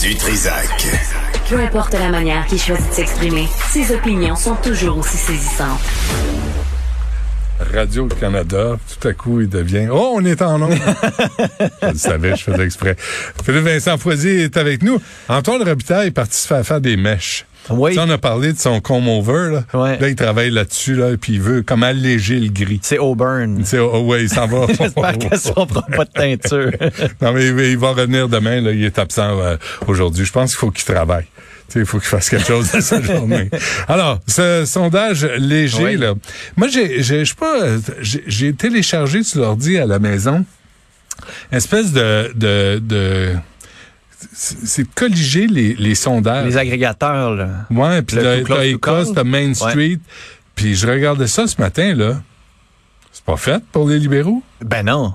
Du Trisac. Peu importe la manière qu'il choisit de s'exprimer, ses opinions sont toujours aussi saisissantes. Radio-Canada, tout à coup, il devient... Oh, on est en nombre! je le savais, je faisais exprès. Philippe Vincent Foisy est avec nous. Antoine Robitaille est parti se faire faire des mèches. Oui. Ça, on a parlé de son comb-over. Là. Ouais. là, il travaille là-dessus, là, puis il veut comme alléger le gris. C'est Auburn. C'est, oh, ouais, il s'en va. J'espère qu'elle ne prend pas de teinture. non, mais il, il va revenir demain. Là, il est absent euh, aujourd'hui. Je pense qu'il faut qu'il travaille. Tu sais, Il faut qu'il fasse quelque chose de sa journée. Alors, ce sondage léger, Oui. là. Moi, j'ai, j'ai, sais pas, j'ai, téléchargé sur l'ordi à la maison une espèce de, de, de c'est colliger les, les sondages. Les agrégateurs, là. Ouais, puis t'as Écosse, t'as Main Street. Puis je regardais ça ce matin, là. C'est pas fait pour les libéraux? Ben non.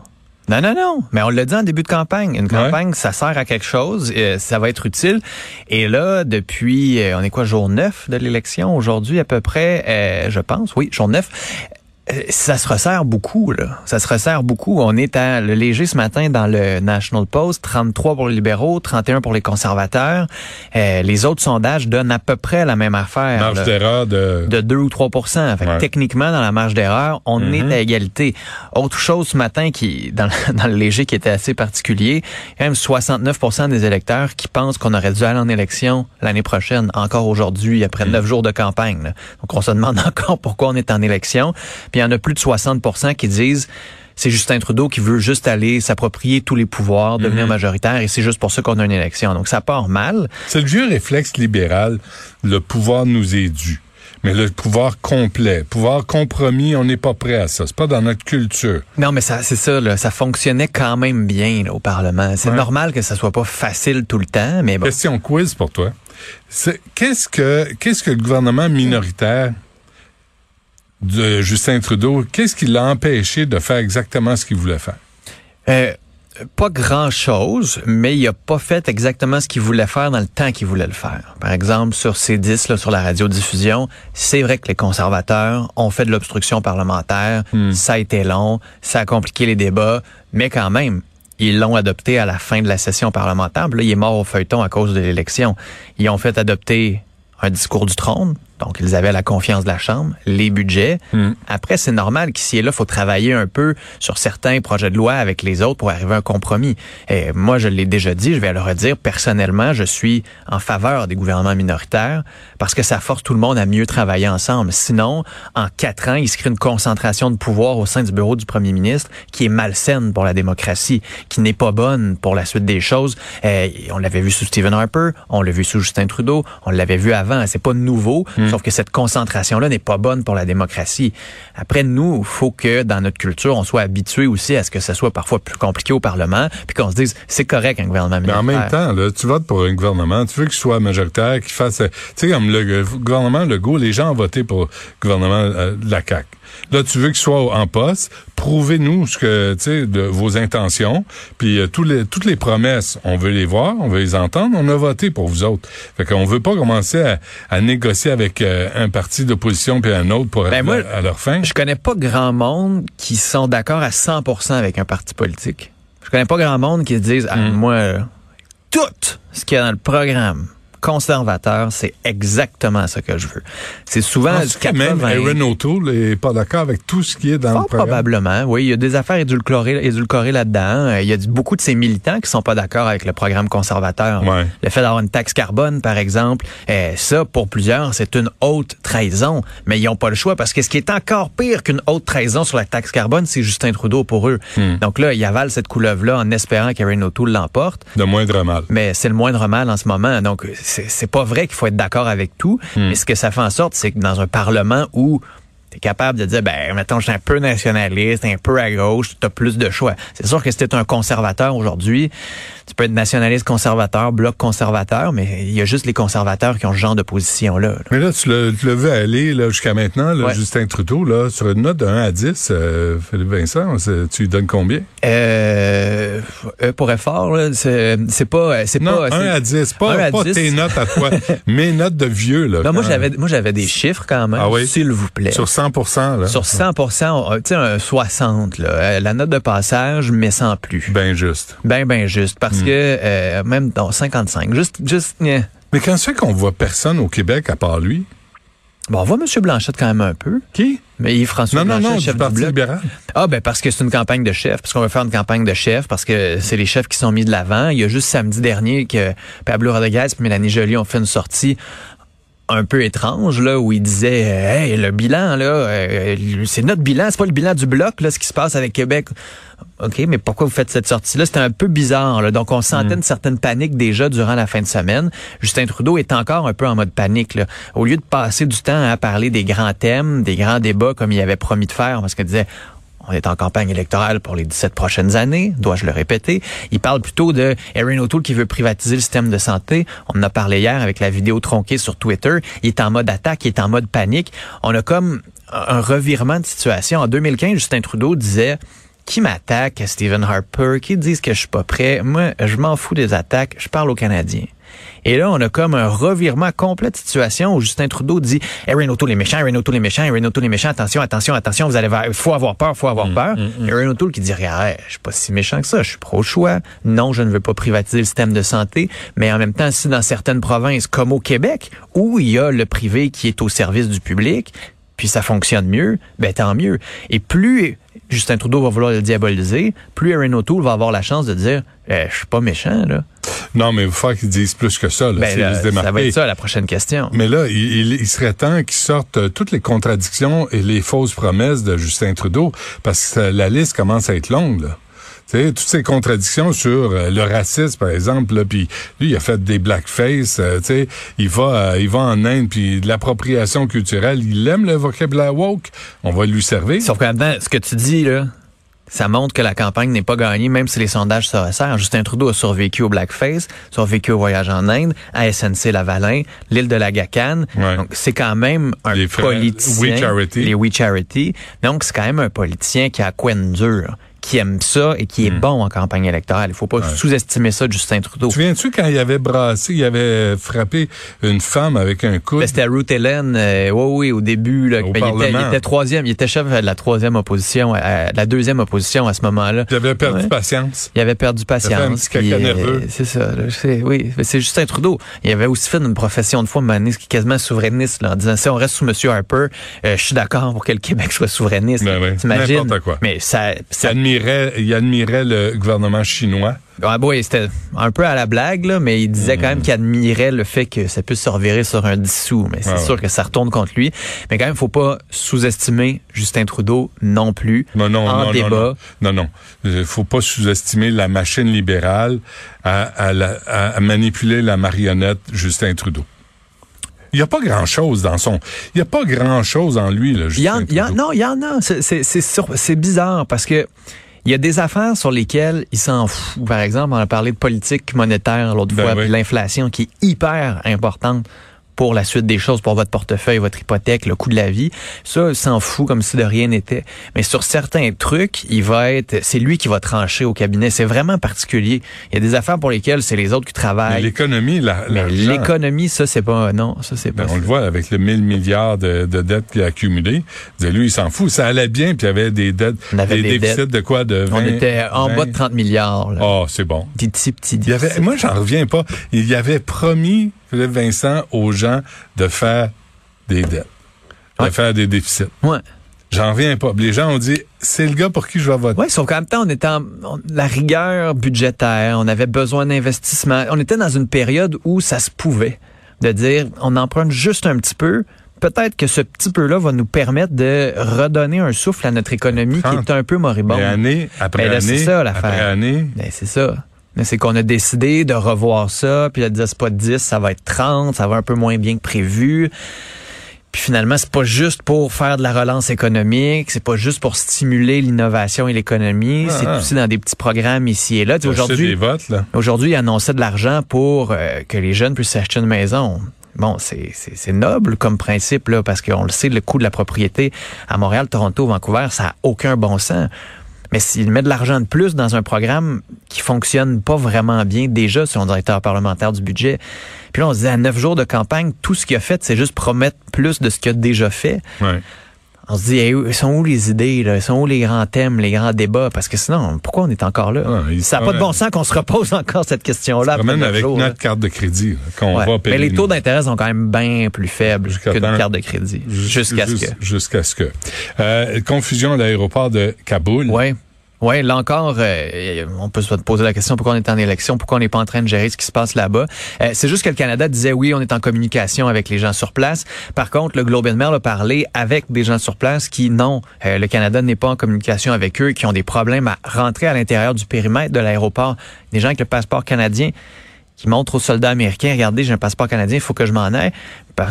Non, non, non. Mais on l'a dit en début de campagne. Une campagne, ça sert à quelque chose, euh, ça va être utile. Et là, depuis, euh, on est quoi, jour 9 de l'élection aujourd'hui à peu près, euh, je pense, oui, jour 9. Euh, Ça se resserre beaucoup, là. Ça se resserre beaucoup. On est à le léger ce matin dans le National Post, 33 pour les libéraux, 31 pour les conservateurs. Euh, les autres sondages donnent à peu près la même affaire. Marge d'erreur de... de 2 ou 3 Fait que. Techniquement, dans la marge d'erreur, on Mhm. est à égalité. Autre chose ce matin qui, dans, le- dans le léger qui était assez particulier, quand même 69% des électeurs qui pensent qu'on aurait dû aller en élection l'année prochaine, encore aujourd'hui, après Mhm. neuf jours de campagne. là. Donc on se demande encore pourquoi on est en élection. Puis il y en a plus de 60% qui disent c'est Justin Trudeau qui veut juste aller s'approprier tous les pouvoirs, devenir Mhm. majoritaire, et c'est juste pour ça qu'on a une élection. Donc ça part mal. C'est le vieux réflexe libéral. Le pouvoir nous est dû. Mais le pouvoir complet, pouvoir compromis, on n'est pas prêt à ça. C'est pas dans notre culture. Non, mais ça, c'est ça, là, ça fonctionnait quand même bien là, au Parlement. C'est Ouais. normal que ça soit pas facile tout le temps, mais bon. Question quiz pour toi. Que qu'est-ce que le gouvernement minoritaire de Justin Trudeau, qu'est-ce qui l'a empêché de faire exactement ce qu'il voulait faire? Euh, pas grand chose, mais il a pas fait exactement ce qu'il voulait faire dans le temps qu'il voulait le faire. Par exemple, sur C10, là, sur la radiodiffusion, c'est vrai que les conservateurs ont fait de l'obstruction parlementaire. Ça a été long, ça a compliqué les débats, mais quand même, ils l'ont adopté à la fin de la session parlementaire. Là, il est mort au feuilleton à cause de l'élection. Ils ont fait adopter un discours du trône. Donc, ils avaient la confiance de la Chambre, les budgets. Après, c'est normal qu'ici et là, il faut travailler un peu sur certains projets de loi avec les autres pour arriver à un compromis. Et moi, je l'ai déjà dit, je vais le redire. Personnellement, je suis en faveur des gouvernements minoritaires parce que ça force tout le monde à mieux travailler ensemble. Sinon, en quatre ans, il se crée une concentration de pouvoir au sein du bureau du premier ministre qui est malsaine pour la démocratie, qui n'est pas bonne pour la suite des choses. On l'avait vu sous Stephen Harper, on l'a vu sous Justin Trudeau, on l'avait vu avant. C'est pas nouveau, sauf que cette concentration-là n'est pas bonne pour la démocratie. Après, nous, il faut que dans notre culture, on soit habitué aussi à ce que ça soit parfois plus compliqué au Parlement, puis qu'on se dise c'est correct un gouvernement Mais en même temps, là, tu votes pour un gouvernement, tu veux qu'il soit majoritaire, qu'il fasse... euh, Tu sais, comme le euh, gouvernement Legault, les gens ont voté pour le gouvernement euh, de la CAQ. Là, tu veux qu'il soit en poste. Prouvez-nous ce que, tu sais, de vos intentions. Puis euh, tous les, toutes les promesses, on veut les voir, on veut les entendre. On a voté pour vous autres. Fait qu'on veut pas commencer à, à négocier avec euh, un parti d'opposition puis un autre pour Ben, moi, à, leur fin? Je connais pas grand monde qui sont d'accord à 100% avec un parti politique. Je connais pas grand monde qui se disent, ah, moi, euh, tout ce qu'il y a dans le programme conservateur, c'est exactement ce que je veux. C'est souvent du pense que même 80. Aaron O'Toole est pas d'accord avec tout ce qui est dans Fort le programme. probablement, oui. Il y a des affaires édulcorées, édulcorées là-dedans. Euh, Il y a beaucoup de ces militants qui sont pas d'accord avec le programme conservateur. Ouais. Le fait d'avoir une taxe carbone, par exemple, euh, ça, pour plusieurs, c'est une haute trahison. Mais ils n'ont pas le choix parce que ce qui est encore pire qu'une haute trahison sur la taxe carbone, c'est Justin Trudeau pour eux. Hmm. Donc là, ils avalent cette couleuvre-là en espérant qu'Aaron O'Toole l'emporte. De moindre mal. Mais c'est le moindre mal en ce moment. Donc, c'est pas vrai qu'il faut être d'accord avec tout. Hmm. Mais ce que ça fait en sorte, c'est que dans un parlement où tu es capable de dire, ben, mettons, je suis un peu nationaliste, un peu à gauche, tu as plus de choix. C'est sûr que si tu un conservateur aujourd'hui, tu peux être nationaliste conservateur, bloc conservateur, mais il y a juste les conservateurs qui ont ce genre de position-là. là. Mais là, tu l'as tu vu aller là, jusqu'à maintenant, là, Ouais. Justin Trudeau, là, sur une note de 1 à 10, euh, Philippe Vincent, tu lui donnes combien? Euh, euh, pour effort, c'est pas, c'est pas. 1 c'est- à 10, pas, un à pas 10. tes notes à toi, mes notes de vieux. Là, Non, moi j'avais, moi j'avais des chiffres quand même, Ah oui? s'il vous plaît. Sur 100 100 là. Sur 100% tu sais, un 60, là, la note de passage, mais sans plus. Ben juste. Ben, ben juste. Parce que, euh, même dans 55, juste, juste. Mais quand c'est qu'on voit personne au Québec à part lui? Bon, on voit M. Blanchette quand même un peu. Qui? Mais Yves-François Non, non, non, chef du Parti Bloc. libéral. Ah, ben parce que c'est une campagne de chef, parce qu'on veut faire une campagne de chef, parce que c'est les chefs qui sont mis de l'avant. Il y a juste samedi dernier que Pablo Rodriguez et Mélanie Joly ont fait une sortie un peu étrange là où il disait euh, hey le bilan là euh, c'est notre bilan c'est pas le bilan du bloc là ce qui se passe avec Québec OK mais pourquoi vous faites cette sortie là c'était un peu bizarre là. donc on sentait une certaine panique déjà durant la fin de semaine Justin Trudeau est encore un peu en mode panique là. au lieu de passer du temps à parler des grands thèmes des grands débats comme il avait promis de faire parce qu'il disait on est en campagne électorale pour les 17 prochaines années, dois-je le répéter. Il parle plutôt de Erin O'Toole qui veut privatiser le système de santé. On en a parlé hier avec la vidéo tronquée sur Twitter. Il est en mode attaque, il est en mode panique. On a comme un revirement de situation. En 2015, Justin Trudeau disait qui m'attaque, Stephen Harper, qui disent que je suis pas prêt. Moi, je m'en fous des attaques, je parle aux Canadiens. Et là, on a comme un revirement complet de situation où Justin Trudeau dit Erin O'Toole est méchant, Erin O'Toole est méchant, Erin O'Toole est méchant, attention, attention, attention, vous allez faut avoir peur, faut avoir peur. Erin O'Toole qui dit Arrête, je suis pas si méchant que ça, je suis pro-choix. Non, je ne veux pas privatiser le système de santé, mais en même temps, si dans certaines provinces comme au Québec, où il y a le privé qui est au service du public, puis ça fonctionne mieux, ben tant mieux. Et plus Justin Trudeau va vouloir le diaboliser, plus Erin O'Toole va avoir la chance de dire eh, je suis pas méchant là. Non, mais il faut faire qu'ils disent plus que ça. Là, Ben, là, se ça va être ça la prochaine question. Mais là, il, il- il serait temps qu'ils sortent euh, toutes les contradictions et les fausses promesses de Justin Trudeau, parce que la liste commence à être longue. Là. Toutes ces contradictions sur euh, le racisme, par exemple, puis lui, il a fait des blackface, euh, il va, euh, il va en Inde, puis de l'appropriation culturelle, il aime le vocabulaire woke, on va lui servir. Sauf qu'en ce que tu dis là, ça montre que la campagne n'est pas gagnée, même si les sondages se resserrent. Justin Trudeau a survécu au blackface, survécu au voyage en Inde, à SNC Lavalin, l'île de la Gacane. Ouais. Donc c'est quand même un Les politicien. We Charity. Les We Charity. Donc c'est quand même un politicien qui a quoi dur, qui aime ça et qui est Hmm. bon en campagne électorale. Il faut pas sous-estimer ça Justin Trudeau. Tu souviens-tu quand il avait brassé, il avait frappé une femme avec un coude? Ben, C'était Ruth Helen, euh, oui, oui, au début. Là, Au Ben, il, était, il troisième, il était chef de la troisième opposition, à- la deuxième opposition à ce moment-là. J'avais perdu Ouais. patience. Il avait perdu patience. euh, nerveux. c'est ça. là, oui, mais c'est Justin Trudeau. Il avait aussi fait une profession de foi, une qui est quasiment souverainiste, là, en disant si on reste sous M. Harper, euh, je suis d'accord pour que le Québec soit souverainiste. Ben T'imagines? Mais ça, Il ça admirait, il admirait le gouvernement chinois. ah, bon, c'était un peu à la blague, là, mais il disait quand même qu'il admirait le fait que ça puisse se revirer sur un dissous. Mais c'est Ah sûr ouais. que ça retourne contre lui. Mais quand même, faut pas sous-estimer Justin Trudeau non plus. Non, non, en non, débat. non, non, non. Il faut pas sous-estimer la machine libérale à, à la- à- à manipuler la marionnette Justin Trudeau. Il n'y a pas grand-chose dans son... Il n'y a pas grand-chose en lui, là, Il y en, Justin y en- Trudeau. non, il y en a. C'est bizarre parce que il y a des affaires sur lesquelles il s'en fout. Par exemple, on a parlé de politique monétaire l'autre Ben fois, oui. puis l'inflation qui est hyper importante pour la suite des choses, pour votre portefeuille, votre hypothèque, le coût de la vie. Ça, il s'en fout comme si de rien n'était. Mais sur certains trucs, il va être, c'est lui qui va trancher au cabinet. C'est vraiment particulier. Il y a des affaires pour lesquelles c'est les autres qui travaillent. l'économie, la, l'économie, ça, c'est pas, non, ça, c'est pas ben, on ça. le voit avec le 1000 milliards de, de dettes qu'il a accumulées. Il disait, lui, il s'en fout. Ça allait bien, puis il y avait des dettes, On avait des, des déficits dettes. de quoi? De 20, On était en 20. bas de 30 milliards. là. Oh, c'est bon. Des petits, petits Il y avait, moi, j'en reviens pas. Il y avait promis, Philippe Vincent, aux gens de faire des dettes, de Ouais. faire des déficits. Ouais. J'en reviens pas. Les gens ont dit, c'est le gars pour qui je vais voter. Oui, sauf qu'en même temps, on était en on- la rigueur budgétaire, on avait besoin d'investissement. On était dans une période où ça se pouvait de dire on emprunte juste un petit peu. Peut-être que ce petit peu-là va nous permettre de redonner un souffle à notre économie qui est un peu moribonde. Mais année après Ben là, année, c'est ça, après l'affaire. année, Ben, c'est ça. Mais c'est qu'on a décidé de revoir ça, puis de dire c'est pas 10, ça va être 30, ça va un peu moins bien que prévu. Puis finalement, c'est pas juste pour faire de la relance économique, c'est pas juste pour stimuler l'innovation et l'économie, Ah, c'est ah. aussi dans des petits programmes ici et là. Aujourd'hui, là. aujourd'hui, il annonçait de l'argent pour euh, que les jeunes puissent acheter une maison. Bon, c'est noble comme principe, là, parce qu'on le sait, le coût de la propriété à Montréal, Toronto, Vancouver, ça a aucun bon sens. Mais s'il met de l'argent de plus dans un programme qui fonctionne pas vraiment bien déjà, selon le directeur parlementaire du budget, puis là, on se dit à neuf jours de campagne, tout ce qu'il a fait, c'est juste promettre plus de ce qu'il a déjà fait. On se dit, hey, ils sont où les idées, là? Ils sont où les grands thèmes, les grands débats? Parce que sinon, pourquoi on est encore là? Ah, ça n'a pas de bon sens qu'on se repose encore cette question-là. Même avec jours, notre carte de crédit, qu'on Ouais. va payer. Mais les taux d'intérêt sont quand même bien plus faibles qu'une carte de crédit. Jusqu'à ce que. Jusqu'à ce que. Euh, confusion à l'aéroport de Kaboul. Oui. Oui, là encore, euh, on peut se poser la question pourquoi on est en élection, pourquoi on n'est pas en train de gérer ce qui se passe là-bas. Euh, c'est juste que le Canada disait oui, on est en communication avec les gens sur place. Par contre, le Globe and Mail a parlé avec des gens sur place qui, non, euh, le Canada n'est pas en communication avec eux, qui ont des problèmes à rentrer à l'intérieur du périmètre de l'aéroport. Des gens avec le passeport canadien qui montrent aux soldats américains, regardez, j'ai un passeport canadien, il faut que je m'en aille.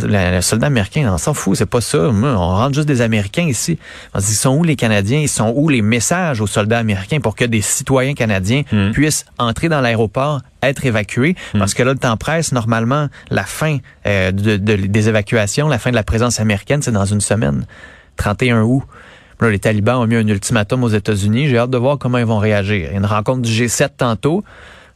Le, soldat américain, on s'en fout, c'est pas ça. On rentre juste des Américains ici. On se dit, ils sont où les Canadiens? Ils sont où les messages aux soldats américains pour que des citoyens canadiens puissent entrer dans l'aéroport, être évacués? Parce que là, le temps presse, normalement, la fin euh, de- de- des évacuations, la fin de la présence américaine, c'est dans une semaine. 31 août. Là, les talibans ont mis un ultimatum aux États-Unis. J'ai hâte de voir comment ils vont réagir. Il y a une rencontre du G7 tantôt.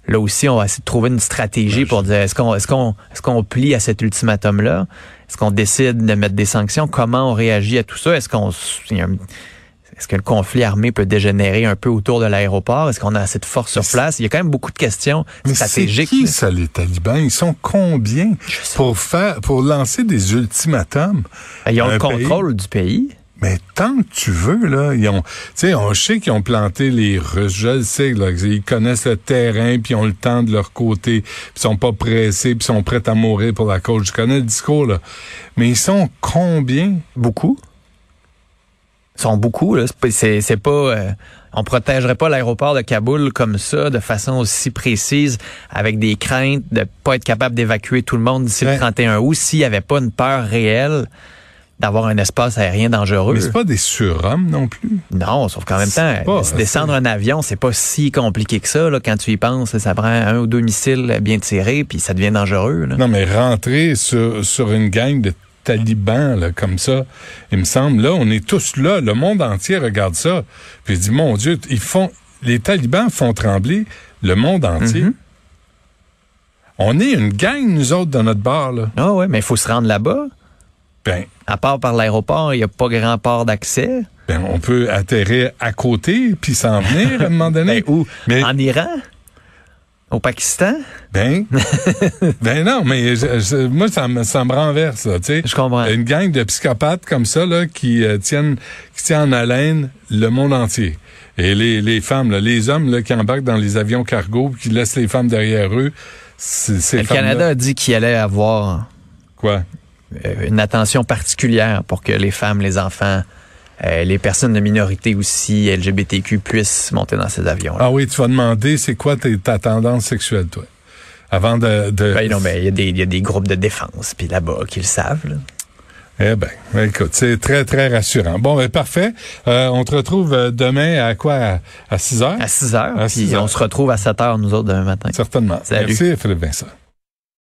Là aussi, on va essayer de trouver une stratégie pour dire est-ce qu'on est-ce qu'on est-ce qu'on plie à cet ultimatum-là? Est-ce qu'on décide de mettre des sanctions? Comment on réagit à tout ça? Est-ce qu'on est-ce que le conflit armé peut dégénérer un peu autour de l'aéroport? Est-ce qu'on a assez de force sur place? Il y a quand même beaucoup de questions Mais c'est stratégiques. qui là. ça, les talibans? Ils sont combien pour faire, pour lancer des ultimatums? Ils ont le pays? contrôle du pays. Mais tant que tu veux, là, ils ont, tu sais, on sait qu'ils ont planté les Russes, je le sais, là, ils connaissent le terrain, puis ils ont le temps de leur côté, puis ils sont pas pressés, puis ils sont prêts à mourir pour la cause. Je connais le discours, là. Mais ils sont combien? Beaucoup. Ils sont beaucoup. Là. C'est pas- euh, on protégerait pas l'aéroport de Kaboul comme ça, de façon aussi précise, avec des craintes de pas être capable d'évacuer tout le monde d'ici Ouais. le 31 août, s'il y avait pas une peur réelle d'avoir un espace aérien dangereux. Mais c'est pas des surhommes non plus. Non, sauf qu'en même temps, pas- descendre un avion, c'est pas si compliqué que ça. Là, quand tu y penses, ça prend un ou deux missiles bien tirés, puis ça devient dangereux. Là. Non, mais rentrer sur, sur une gang de talibans, là, comme ça, il me semble, là, on est tous là, le monde entier regarde ça, puis il dit, mon Dieu, ils font, les talibans font trembler le monde entier. Mhm. On est une gang, nous autres, dans notre bar, là. Ah ouais, mais il faut se rendre là-bas. Ben, À part par l'aéroport, il n'y a pas grand port d'accès. ben, on peut atterrir à côté, puis s'en venir à un moment donné. Ben, où? Mais- En Iran? Au Pakistan? Ben, ben non, mais je- je- moi, ça me, ça me renverse, tu sais. Je comprends. Une gang de psychopathes comme ça, là, qui euh, tiennent, qui tiennent en haleine le monde entier. Et les, les femmes, là, les hommes, là, qui embarquent dans les avions cargo, qui laissent les femmes derrière eux, c'est, ces Le Canada a dit qu'il allait avoir Quoi? Euh, une attention particulière pour que les femmes, les enfants, euh, les personnes de minorité aussi, LGBTQ, puissent monter dans ces avions. Ah oui, tu vas demander, c'est quoi ta tendance sexuelle, toi? Avant de... de... Ben non, ben, il y, a des- il y a des groupes de défense, puis là-bas, qui le savent. là. Eh ben, écoute, c'est très, très rassurant. Bon, ben parfait. Euh, on te retrouve demain à quoi? À, à 6 heures? À 6 heures, À puis 6 heures. on se retrouve à 7 heures, nous autres, demain matin. Certainement. Salut. Merci, Philippe Vincent.